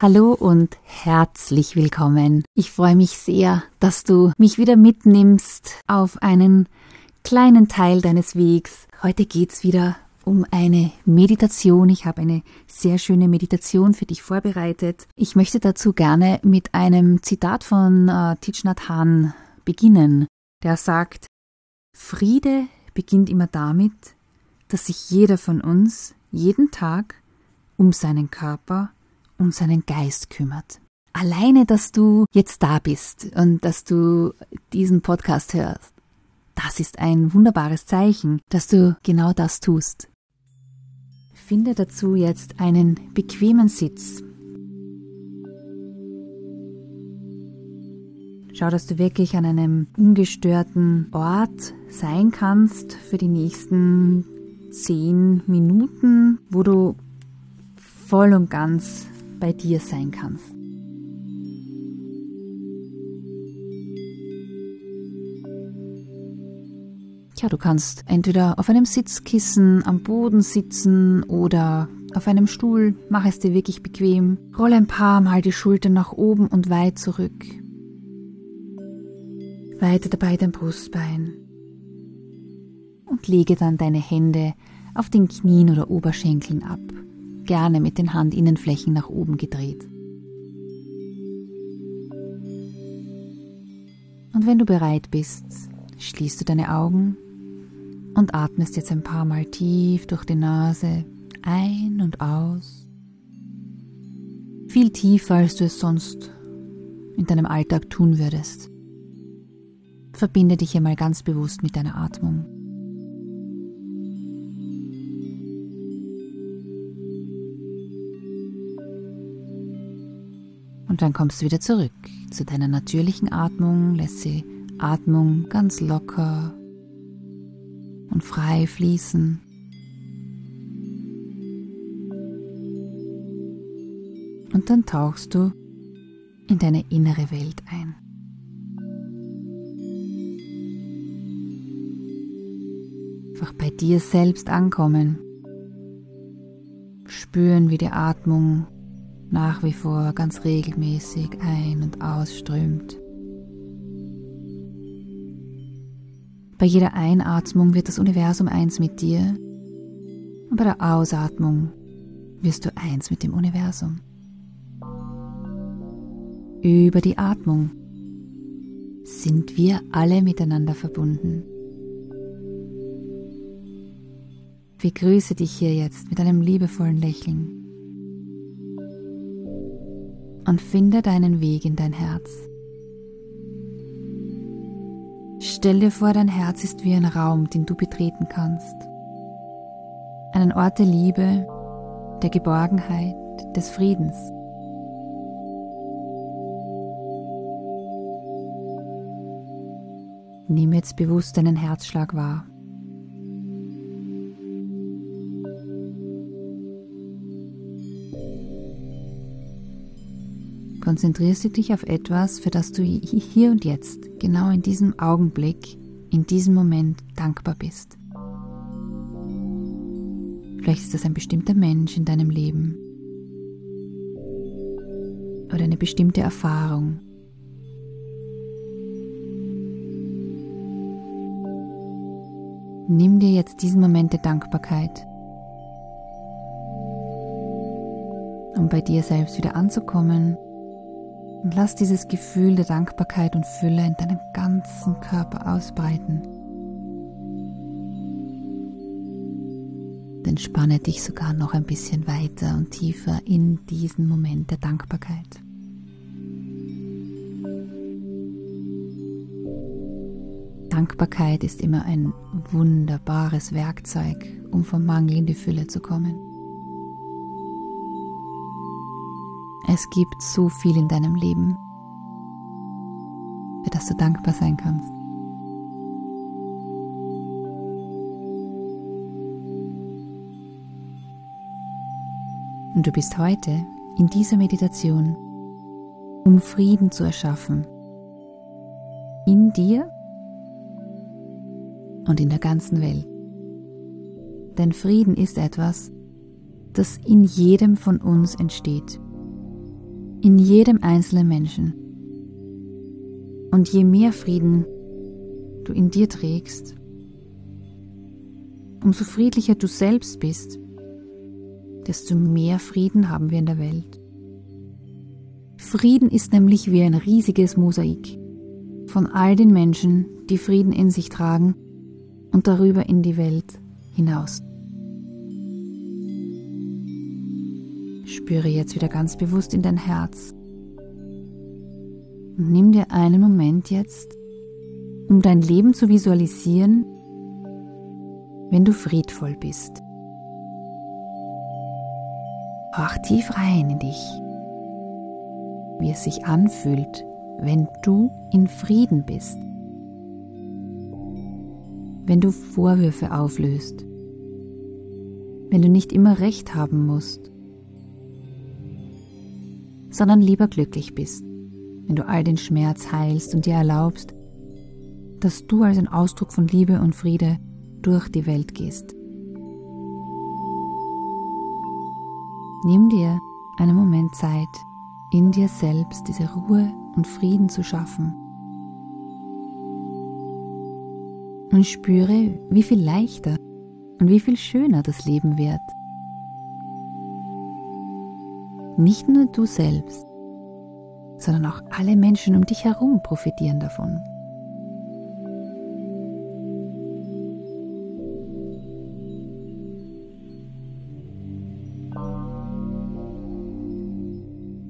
Hallo und herzlich willkommen. Ich freue mich sehr, dass du mich wieder mitnimmst auf einen kleinen Teil deines Wegs. Heute geht's wieder um eine Meditation. Ich habe eine sehr schöne Meditation für dich vorbereitet. Ich möchte dazu gerne mit einem Zitat von äh, Thich Nhat beginnen. Der sagt, Friede beginnt immer damit, dass sich jeder von uns jeden Tag um seinen Körper um seinen Geist kümmert. Alleine, dass du jetzt da bist und dass du diesen Podcast hörst, das ist ein wunderbares Zeichen, dass du genau das tust. Finde dazu jetzt einen bequemen Sitz. Schau, dass du wirklich an einem ungestörten Ort sein kannst für die nächsten zehn Minuten, wo du voll und ganz bei dir sein kannst. Ja, du kannst entweder auf einem Sitzkissen am Boden sitzen oder auf einem Stuhl. Mach es dir wirklich bequem. Roll ein paar Mal die Schultern nach oben und weit zurück. Weite dabei dein Brustbein. Und lege dann deine Hände auf den Knien oder Oberschenkeln ab gerne mit den Handinnenflächen nach oben gedreht. Und wenn du bereit bist, schließt du deine Augen und atmest jetzt ein paar Mal tief durch die Nase ein und aus. Viel tiefer, als du es sonst in deinem Alltag tun würdest. Verbinde dich einmal ganz bewusst mit deiner Atmung. Und dann kommst du wieder zurück zu deiner natürlichen Atmung, lässt die Atmung ganz locker und frei fließen. Und dann tauchst du in deine innere Welt ein. Einfach bei dir selbst ankommen. Spüren, wie die Atmung nach wie vor ganz regelmäßig ein- und ausströmt. Bei jeder Einatmung wird das Universum eins mit dir und bei der Ausatmung wirst du eins mit dem Universum. Über die Atmung sind wir alle miteinander verbunden. Ich begrüße dich hier jetzt mit einem liebevollen Lächeln und finde deinen Weg in dein Herz. Stell dir vor, dein Herz ist wie ein Raum, den du betreten kannst. Einen Ort der Liebe, der Geborgenheit, des Friedens. Nimm jetzt bewusst deinen Herzschlag wahr. Konzentrierst du dich auf etwas, für das du hier und jetzt, genau in diesem Augenblick, in diesem Moment dankbar bist. Vielleicht ist das ein bestimmter Mensch in deinem Leben oder eine bestimmte Erfahrung. Nimm dir jetzt diesen Moment der Dankbarkeit, um bei dir selbst wieder anzukommen Und lass dieses Gefühl der Dankbarkeit und Fülle in deinem ganzen Körper ausbreiten. Entspanne dich sogar noch ein bisschen weiter und tiefer in diesen Moment der Dankbarkeit. Dankbarkeit ist immer ein wunderbares Werkzeug, um vom Mangel in die Fülle zu kommen. Es gibt so viel in deinem Leben, für das du dankbar sein kannst. Und du bist heute in dieser Meditation, um Frieden zu erschaffen. In dir und in der ganzen Welt. Denn Frieden ist etwas, das in jedem von uns entsteht. In jedem einzelnen Menschen. Und je mehr Frieden du in dir trägst, umso friedlicher du selbst bist, desto mehr Frieden haben wir in der Welt. Frieden ist nämlich wie ein riesiges Mosaik von all den Menschen, die Frieden in sich tragen und darüber in die Welt hinaus. Spüre jetzt wieder ganz bewusst in dein Herz und nimm dir einen Moment jetzt, um dein Leben zu visualisieren, wenn du friedvoll bist. Hör tief rein in dich, wie es sich anfühlt, wenn du in Frieden bist. Wenn du Vorwürfe auflöst. Wenn du nicht immer recht haben musst, sondern lieber glücklich bist. Wenn du all den Schmerz heilst und dir erlaubst, dass du als ein Ausdruck von Liebe und Friede durch die Welt gehst. Nimm dir einen Moment Zeit, in dir selbst diese Ruhe und Frieden zu schaffen. Und spüre, wie viel leichter und wie viel schöner das Leben wird. Nicht nur du selbst, sondern auch alle Menschen um dich herum profitieren davon.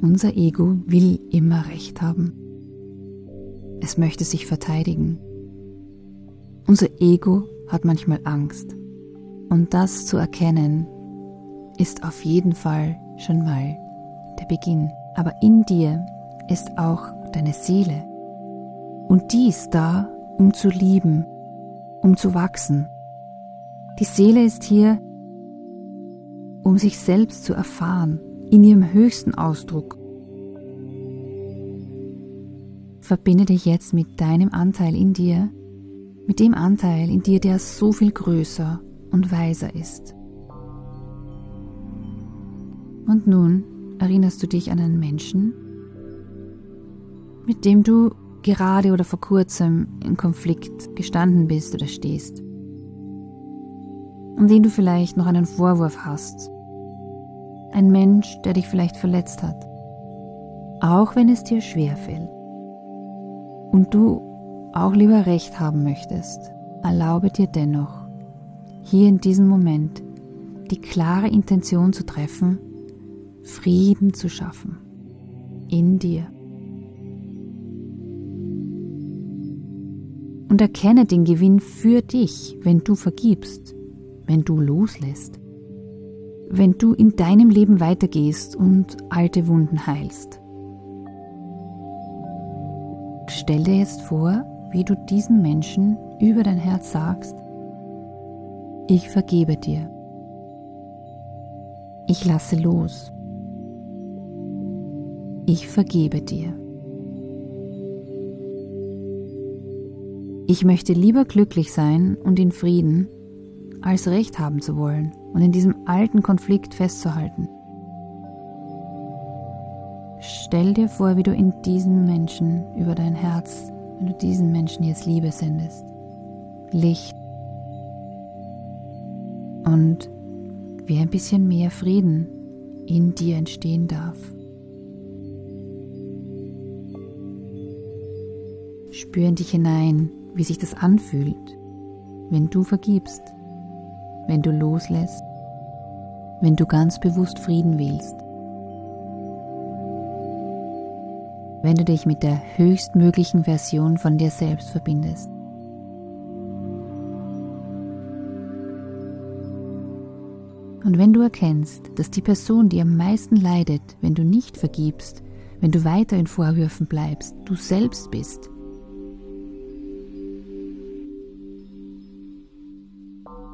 Unser Ego will immer Recht haben. Es möchte sich verteidigen. Unser Ego hat manchmal Angst. Und das zu erkennen, ist auf jeden Fall schon mal der Beginn. Aber in dir ist auch deine Seele. Und die ist da, um zu lieben, um zu wachsen. Die Seele ist hier, um sich selbst zu erfahren, in ihrem höchsten Ausdruck. Verbinde dich jetzt mit deinem Anteil in dir, mit dem Anteil in dir, der so viel größer und weiser ist. Und nun erinnerst du dich an einen Menschen, mit dem du gerade oder vor kurzem in Konflikt gestanden bist oder stehst, um den du vielleicht noch einen Vorwurf hast? Ein Mensch, der dich vielleicht verletzt hat, auch wenn es dir schwer fällt? Und du auch lieber recht haben möchtest, erlaube dir dennoch, hier in diesem Moment die klare Intention zu treffen, Frieden zu schaffen in dir. Und erkenne den Gewinn für dich, wenn du vergibst, wenn du loslässt wenn du in deinem Leben weitergehst und alte Wunden heilst. Stell dir jetzt vor, wie du diesem Menschen über dein Herz sagst, ich vergebe dir. Ich lasse los. Ich vergebe dir. Ich möchte lieber glücklich sein und in Frieden, als Recht haben zu wollen und in diesem alten Konflikt festzuhalten. Stell dir vor, wie du in diesen Menschen über dein Herz, wenn du diesen Menschen jetzt Liebe sendest, Licht und wie ein bisschen mehr Frieden in dir entstehen darf. Spür in dich hinein, wie sich das anfühlt, wenn du vergibst, wenn du loslässt, wenn du ganz bewusst Frieden wählst. Wenn du dich mit der höchstmöglichen Version von dir selbst verbindest. Und wenn du erkennst, dass die Person, die am meisten leidet, wenn du nicht vergibst, wenn du weiter in Vorwürfen bleibst, du selbst bist,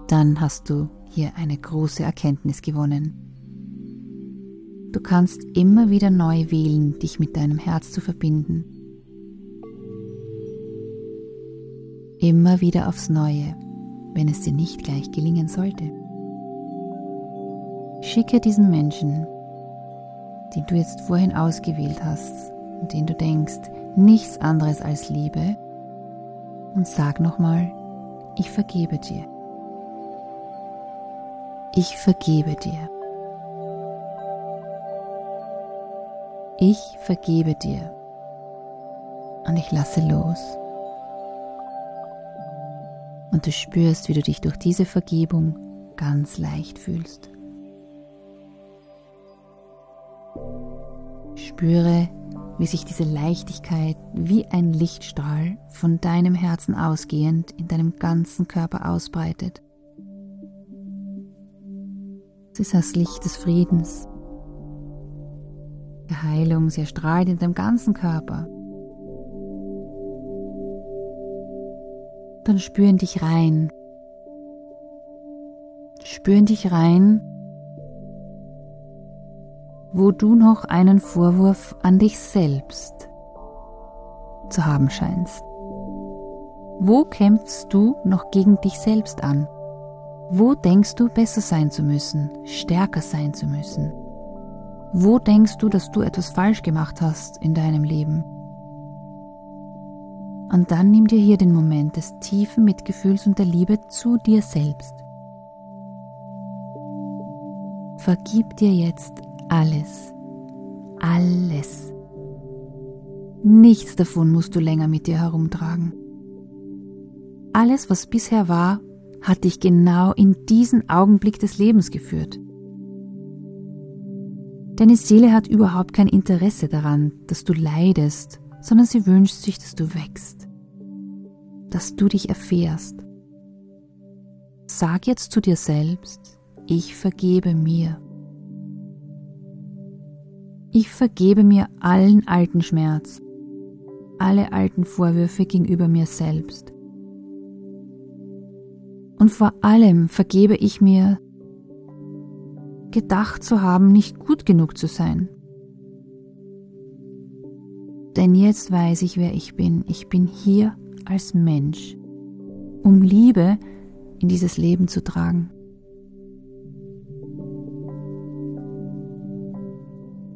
dann hast du hier eine große Erkenntnis gewonnen. Du kannst immer wieder neu wählen, dich mit deinem Herz zu verbinden. Immer wieder aufs Neue, wenn es dir nicht gleich gelingen sollte. Schicke diesen Menschen, den du jetzt vorhin ausgewählt hast und den du denkst, nichts anderes als Liebe, und sag nochmal, ich vergebe dir. Ich vergebe dir. Ich vergebe dir. Und ich lasse los. Und du spürst, wie du dich durch diese Vergebung ganz leicht fühlst. Spüre, wie sich diese Leichtigkeit wie ein Lichtstrahl von deinem Herzen ausgehend in deinem ganzen Körper ausbreitet. Es ist das Licht des Friedens, der Heilung, sie erstrahlt in deinem ganzen Körper. Dann spüren dich rein. Spüren dich rein wo du noch einen Vorwurf an dich selbst zu haben scheinst. Wo kämpfst du noch gegen dich selbst an? Wo denkst du besser sein zu müssen, stärker sein zu müssen? Wo denkst du, dass du etwas falsch gemacht hast in deinem Leben? Und dann nimm dir hier den Moment des tiefen Mitgefühls und der Liebe zu dir selbst. Vergib dir jetzt alles. Alles. Nichts davon musst du länger mit dir herumtragen. Alles, was bisher war, hat dich genau in diesen Augenblick des Lebens geführt. Deine Seele hat überhaupt kein Interesse daran, dass du leidest, sondern sie wünscht sich, dass du wächst, dass du dich erfährst. Sag jetzt zu dir selbst, ich vergebe mir. Ich vergebe mir allen alten Schmerz, alle alten Vorwürfe gegenüber mir selbst. Und vor allem vergebe ich mir, gedacht zu haben, nicht gut genug zu sein. Denn jetzt weiß ich, wer ich bin. Ich bin hier als Mensch, um Liebe in dieses Leben zu tragen.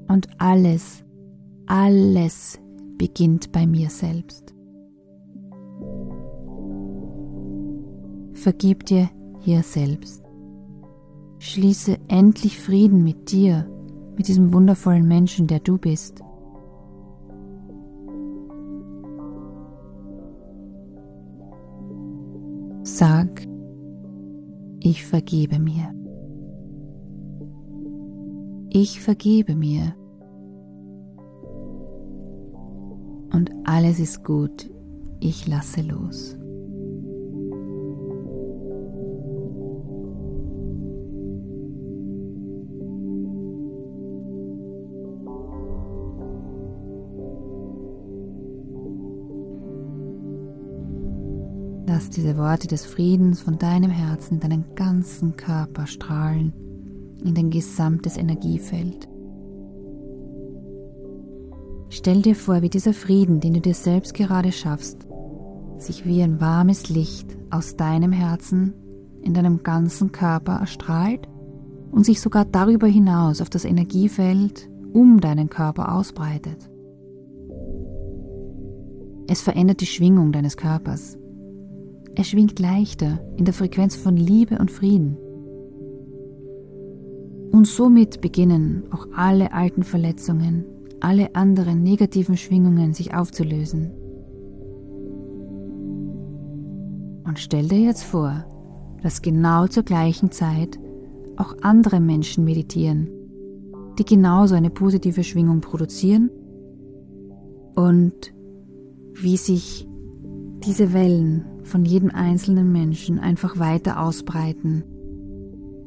Und alles, alles beginnt bei mir selbst. Vergib dir hier selbst. Schließe endlich Frieden mit dir, mit diesem wundervollen Menschen, der du bist. Sag, ich vergebe mir. Ich vergebe mir. Und alles ist gut. Ich lasse los. Lass diese Worte des Friedens von deinem Herzen in deinen ganzen Körper strahlen in dein gesamtes Energiefeld. Stell dir vor, wie dieser Frieden, den du dir selbst gerade schaffst, sich wie ein warmes Licht aus deinem Herzen in deinem ganzen Körper erstrahlt und sich sogar darüber hinaus auf das Energiefeld um deinen Körper ausbreitet. Es verändert die Schwingung deines Körpers. Er schwingt leichter in der Frequenz von Liebe und Frieden. Und somit beginnen auch alle alten Verletzungen, alle anderen negativen Schwingungen sich aufzulösen. Und stell dir jetzt vor, dass genau zur gleichen Zeit auch andere Menschen meditieren, die genauso eine positive Schwingung produzieren und wie sich diese Wellen von jedem einzelnen Menschen einfach weiter ausbreiten.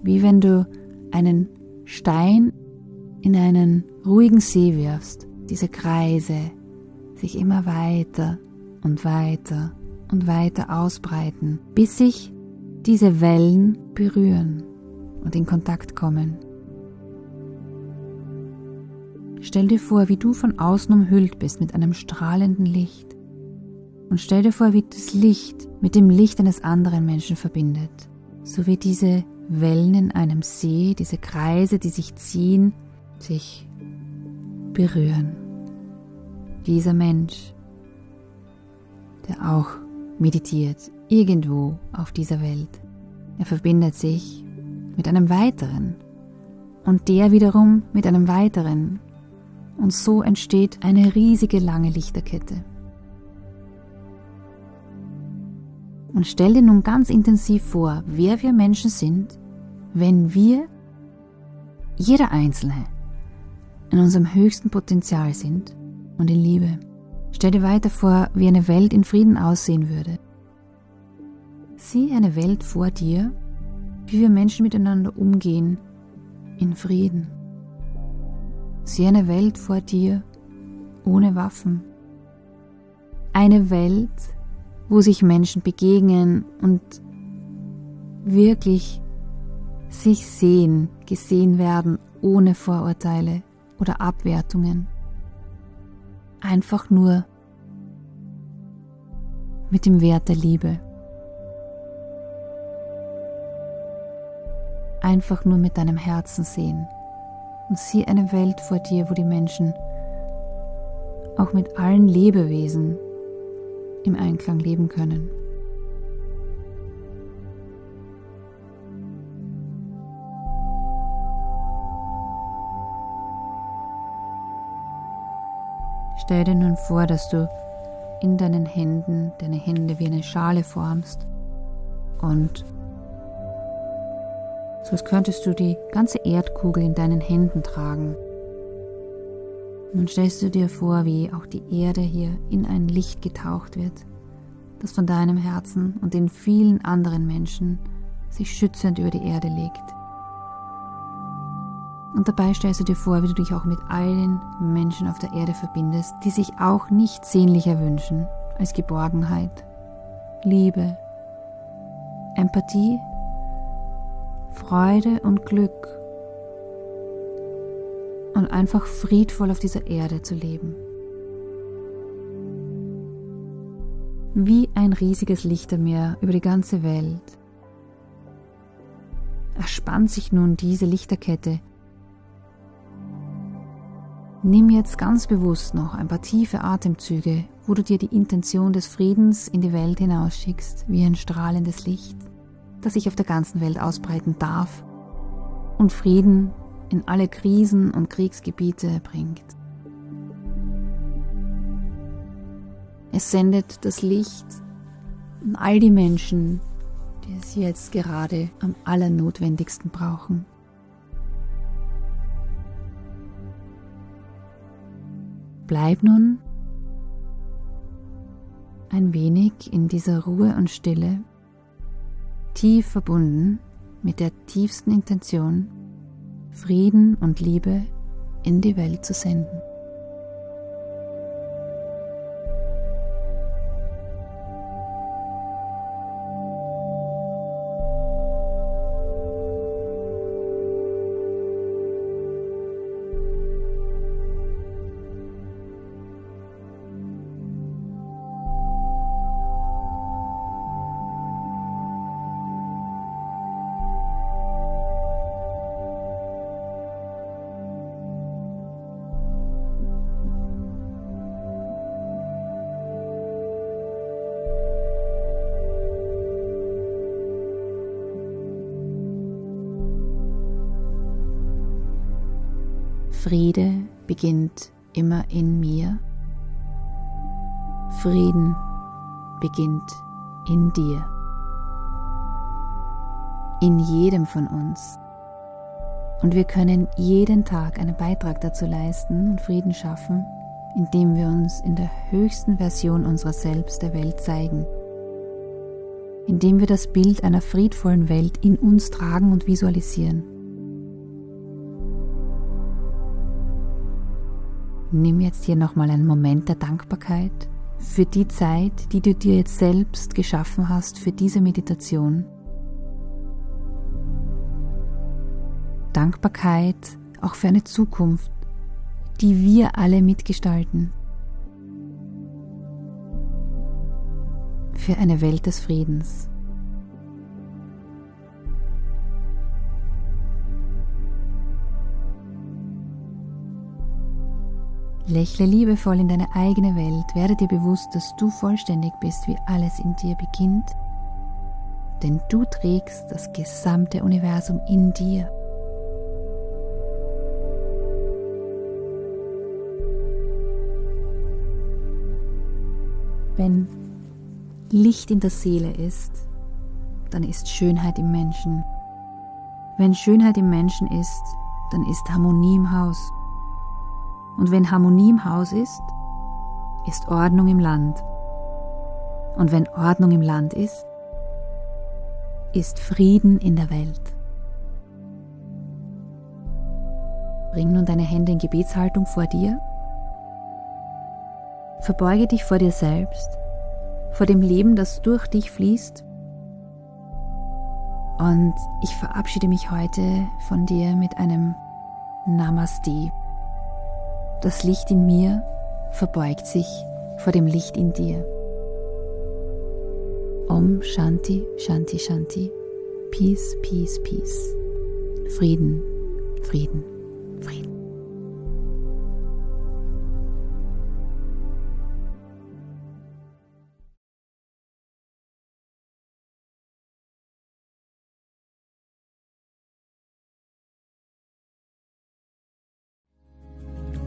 Wie wenn du einen Stein in einen ruhigen See wirfst, diese Kreise sich immer weiter und weiter und weiter ausbreiten, bis sich diese Wellen berühren und in Kontakt kommen. Stell dir vor, wie du von außen umhüllt bist mit einem strahlenden Licht. Und stell dir vor, wie das Licht mit dem Licht eines anderen Menschen verbindet. So wie diese Wellen in einem See, diese Kreise, die sich ziehen, sich berühren. Dieser Mensch, der auch meditiert, irgendwo auf dieser Welt. Er verbindet sich mit einem weiteren und der wiederum mit einem weiteren. Und so entsteht eine riesige lange Lichterkette. Und stell dir nun ganz intensiv vor, wer wir Menschen sind, wenn wir, jeder Einzelne, in unserem höchsten Potenzial sind und in Liebe. Stell dir weiter vor, wie eine Welt in Frieden aussehen würde. Sieh eine Welt vor dir, wie wir Menschen miteinander umgehen, in Frieden. Sieh eine Welt vor dir ohne Waffen. Eine Welt, wo sich Menschen begegnen und wirklich sich sehen, gesehen werden, ohne Vorurteile oder Abwertungen. Einfach nur mit dem Wert der Liebe. Einfach nur mit deinem Herzen sehen und sieh eine Welt vor dir, wo die Menschen auch mit allen Lebewesen im Einklang leben können. Stell dir nun vor, dass du in deinen Händen deine Hände wie eine Schale formst und so als könntest du die ganze Erdkugel in deinen Händen tragen. Nun stellst du dir vor, wie auch die Erde hier in ein Licht getaucht wird, das von deinem Herzen und den vielen anderen Menschen sich schützend über die Erde legt. Und dabei stellst du dir vor, wie du dich auch mit allen Menschen auf der Erde verbindest, die sich auch nichts sehnlicher wünschen als Geborgenheit, Liebe, Empathie, Freude und Glück und einfach friedvoll auf dieser Erde zu leben. Wie ein riesiges Lichtermeer über die ganze Welt erspannt sich nun diese Lichterkette Nimm jetzt ganz bewusst noch ein paar tiefe Atemzüge, wo du dir die Intention des Friedens in die Welt hinausschickst, wie ein strahlendes Licht, das sich auf der ganzen Welt ausbreiten darf und Frieden in alle Krisen und Kriegsgebiete bringt. Es sendet das Licht an all die Menschen, die es jetzt gerade am allernotwendigsten brauchen. Bleib nun ein wenig in dieser Ruhe und Stille, tief verbunden mit der tiefsten Intention, Frieden und Liebe in die Welt zu senden. Friede beginnt immer in mir. Frieden beginnt in dir. in jedem von uns. Und wir können jeden Tag einen Beitrag dazu leisten und Frieden schaffen, indem wir uns in der höchsten Version unserer selbst der Welt zeigen. Indem wir das Bild einer friedvollen Welt in uns tragen und visualisieren. Nimm jetzt hier nochmal einen Moment der Dankbarkeit für die Zeit, die du dir jetzt selbst geschaffen hast für diese Meditation. Dankbarkeit auch für eine Zukunft, die wir alle mitgestalten. Für eine Welt des Friedens. Lächle liebevoll in deine eigene Welt, werde dir bewusst, dass du vollständig bist, wie alles in dir beginnt, denn du trägst das gesamte Universum in dir. Wenn Licht in der Seele ist, dann ist Schönheit im Menschen. Wenn Schönheit im Menschen ist, dann ist Harmonie im Haus. Und wenn Harmonie im Haus ist, ist Ordnung im Land. Und wenn Ordnung im Land ist, ist Frieden in der Welt. Bring nun deine Hände in Gebetshaltung vor dir Verbeuge dich vor dir selbst, vor dem Leben, das durch dich fließt. Und ich verabschiede mich heute von dir mit einem Namaste. Das Licht in mir verbeugt sich vor dem Licht in dir. Om Shanti, Shanti, Shanti. Peace, Peace, Peace. Frieden, Frieden.